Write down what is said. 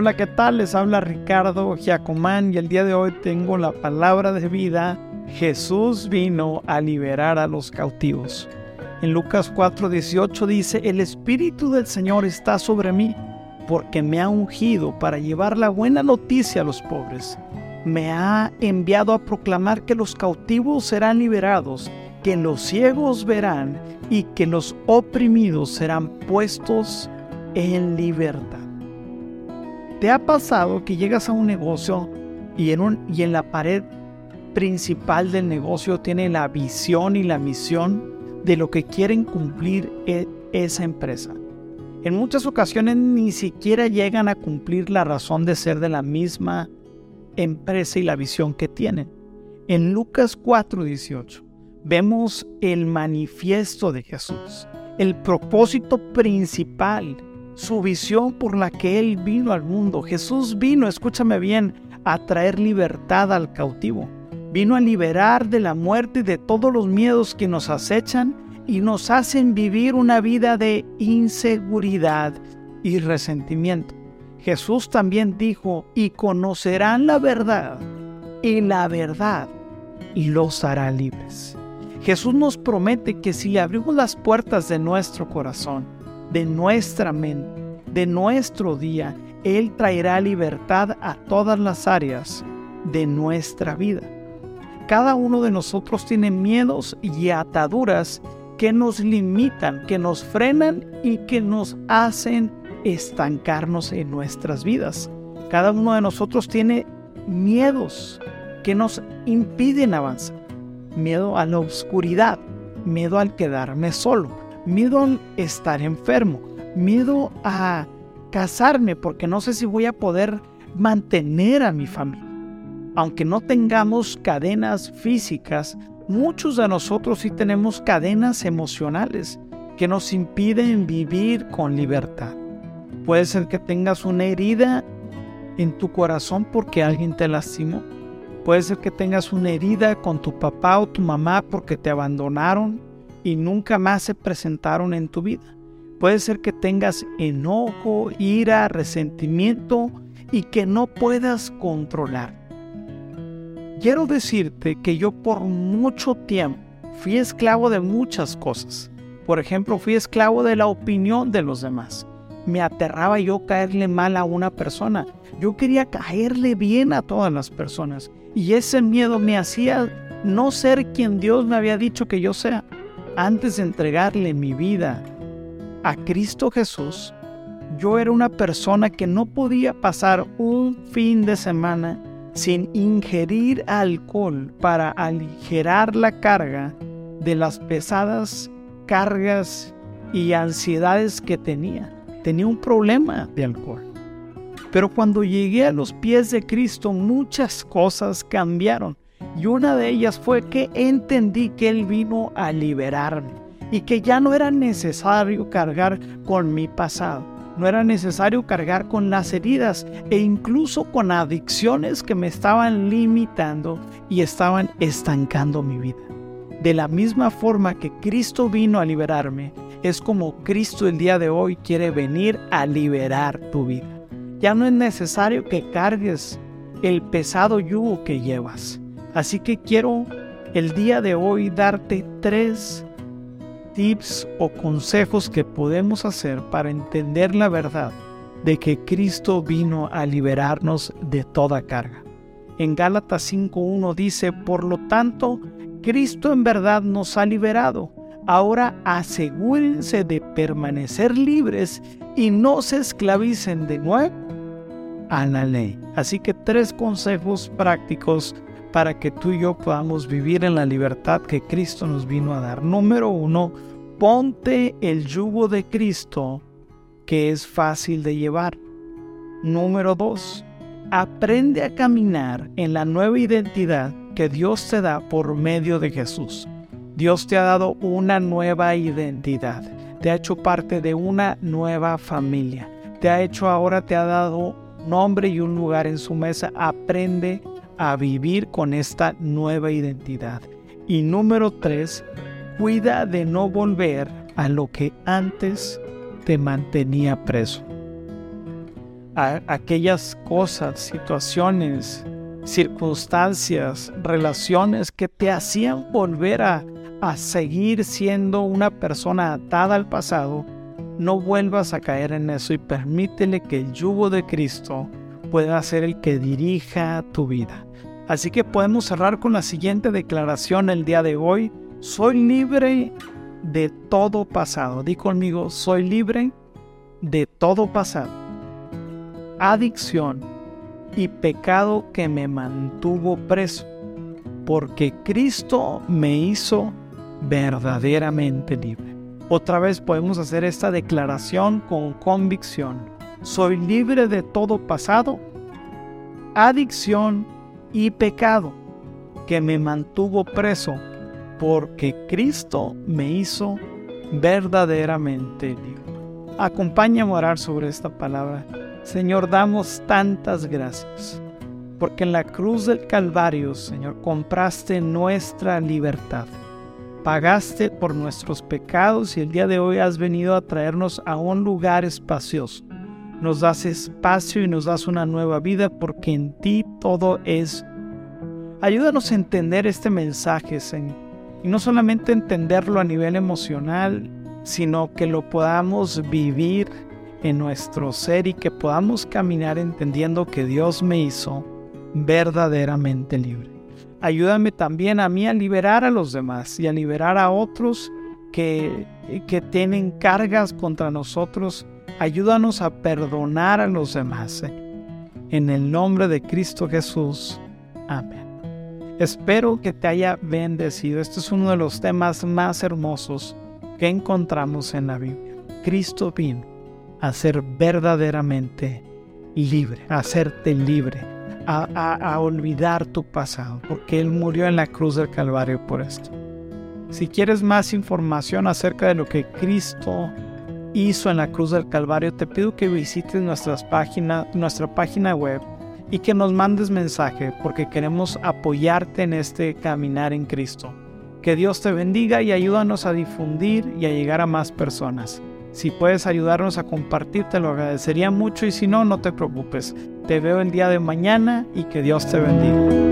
Hola, ¿qué tal? Les habla Ricardo Giacomán y el día de hoy tengo la palabra de vida. Jesús vino a liberar a los cautivos. En Lucas 4:18 dice, el Espíritu del Señor está sobre mí porque me ha ungido para llevar la buena noticia a los pobres. Me ha enviado a proclamar que los cautivos serán liberados, que los ciegos verán y que los oprimidos serán puestos en libertad. ¿Te ha pasado que llegas a un negocio y en, la pared principal del negocio tiene la visión y la misión de lo que quieren cumplir e, esa empresa? En muchas ocasiones ni siquiera llegan a cumplir la razón de ser de la misma empresa y la visión que tienen. En Lucas 4:18 vemos el manifiesto de Jesús, el propósito principal, su visión por la que Él vino al mundo. Jesús vino, escúchame bien, a traer libertad al cautivo. Vino a liberar de la muerte y de todos los miedos que nos acechan y nos hacen vivir una vida de inseguridad y resentimiento. Jesús también dijo, y conocerán la verdad, y la verdad los hará libres. Jesús nos promete que si le abrimos las puertas de nuestro corazón, de nuestra mente, de nuestro día, Él traerá libertad a todas las áreas de nuestra vida. Cada uno de nosotros tiene miedos y ataduras que nos limitan, que nos frenan y que nos hacen estancarnos en nuestras vidas. Cada uno de nosotros tiene miedos que nos impiden avanzar. Miedo a la oscuridad, miedo al quedarme solo, miedo al estar enfermo, miedo a casarme porque no sé si voy a poder mantener a mi familia. Aunque no tengamos cadenas físicas, muchos de nosotros sí tenemos cadenas emocionales que nos impiden vivir con libertad. Puede ser que tengas una herida en tu corazón porque alguien te lastimó. Puede ser que tengas una herida con tu papá o tu mamá porque te abandonaron y nunca más se presentaron en tu vida. Puede ser que tengas enojo, ira, resentimiento y que no puedas controlar. Quiero decirte que yo por mucho tiempo fui esclavo de muchas cosas. Por ejemplo, fui esclavo de la opinión de los demás. Me aterraba yo caerle mal a una persona. Yo quería caerle bien a todas las personas. Y ese miedo me hacía no ser quien Dios me había dicho que yo sea. Antes de entregarle mi vida a Cristo Jesús, yo era una persona que no podía pasar un fin de semana sin ingerir alcohol para aligerar la carga de las pesadas cargas y ansiedades que tenía. Tenía un problema de alcohol. Pero cuando llegué a los pies de Cristo muchas cosas cambiaron. Y una de ellas fue que entendí que Él vino a liberarme y que ya no era necesario cargar con mi pasado no era necesario cargar con las heridas e incluso con adicciones que me estaban limitando y estaban estancando mi vida. De la misma forma que Cristo vino a liberarme, es como Cristo el día de hoy quiere venir a liberar tu vida. Ya no es necesario que cargues el pesado yugo que llevas. Así que quiero el día de hoy darte tres tips o consejos que podemos hacer para entender la verdad de que Cristo vino a liberarnos de toda carga. En Gálatas 5.1 dice, por lo tanto, Cristo en verdad nos ha liberado. Ahora asegúrense de permanecer libres y no se esclavicen de nuevo a la ley. Así que tres consejos prácticos para que tú y yo podamos vivir en la libertad que Cristo nos vino a dar. Número uno, ponte el yugo de Cristo que es fácil de llevar. Número dos, aprende a caminar en la nueva identidad que Dios te da por medio de Jesús. Dios te ha dado una nueva identidad, te ha hecho parte de una nueva familia, te ha hecho ahora, te ha dado nombre y un lugar en su mesa. Aprende a vivir con esta nueva identidad. Y número tres, cuida de no volver a lo que antes te mantenía preso. a aquellas cosas, situaciones, circunstancias, relaciones que te hacían volver a, a seguir siendo una persona atada al pasado, no vuelvas a caer en eso y permítele que el yugo de Cristo pueda ser el que dirija tu vida. Así que podemos cerrar con la siguiente declaración el día de hoy. Soy libre de todo pasado. Di conmigo, soy libre de todo pasado. Adicción y pecado que me mantuvo preso, porque Cristo me hizo verdaderamente libre. Otra vez podemos hacer esta declaración con convicción. Soy libre de todo pasado, adicción y pecado que me mantuvo preso, porque Cristo me hizo verdaderamente libre. Acompáñame a orar sobre esta palabra. Señor, damos tantas gracias, porque en la cruz del Calvario, Señor, compraste nuestra libertad. Pagaste por nuestros pecados y el día de hoy has venido a traernos a un lugar espacioso. Nos das espacio y nos das una nueva vida porque en ti todo es. Ayúdanos a entender este mensaje, Señor. Y no solamente entenderlo a nivel emocional, sino que lo podamos vivir en nuestro ser y que podamos caminar entendiendo que Dios me hizo verdaderamente libre. Ayúdame también a mí a liberar a los demás y a liberar a otros que, que tienen cargas contra nosotros. Ayúdanos a perdonar a los demás. En el nombre de Cristo Jesús. Amén. Espero que te haya bendecido. Este es uno de los temas más hermosos que encontramos en la Biblia. Cristo vino a ser verdaderamente libre, a hacerte libre, a, olvidar tu pasado, porque Él murió en la cruz del Calvario por esto. Si quieres más información acerca de lo que Cristo hizo en la cruz del Calvario, te pido que visites nuestras páginas, nuestra página web y que nos mandes mensaje porque queremos apoyarte en este caminar en Cristo. Que Dios te bendiga y ayúdanos a difundir y a llegar a más personas. Si puedes ayudarnos a compartir, te lo agradecería mucho y si no, no te preocupes. Te veo el día de mañana y que Dios te bendiga.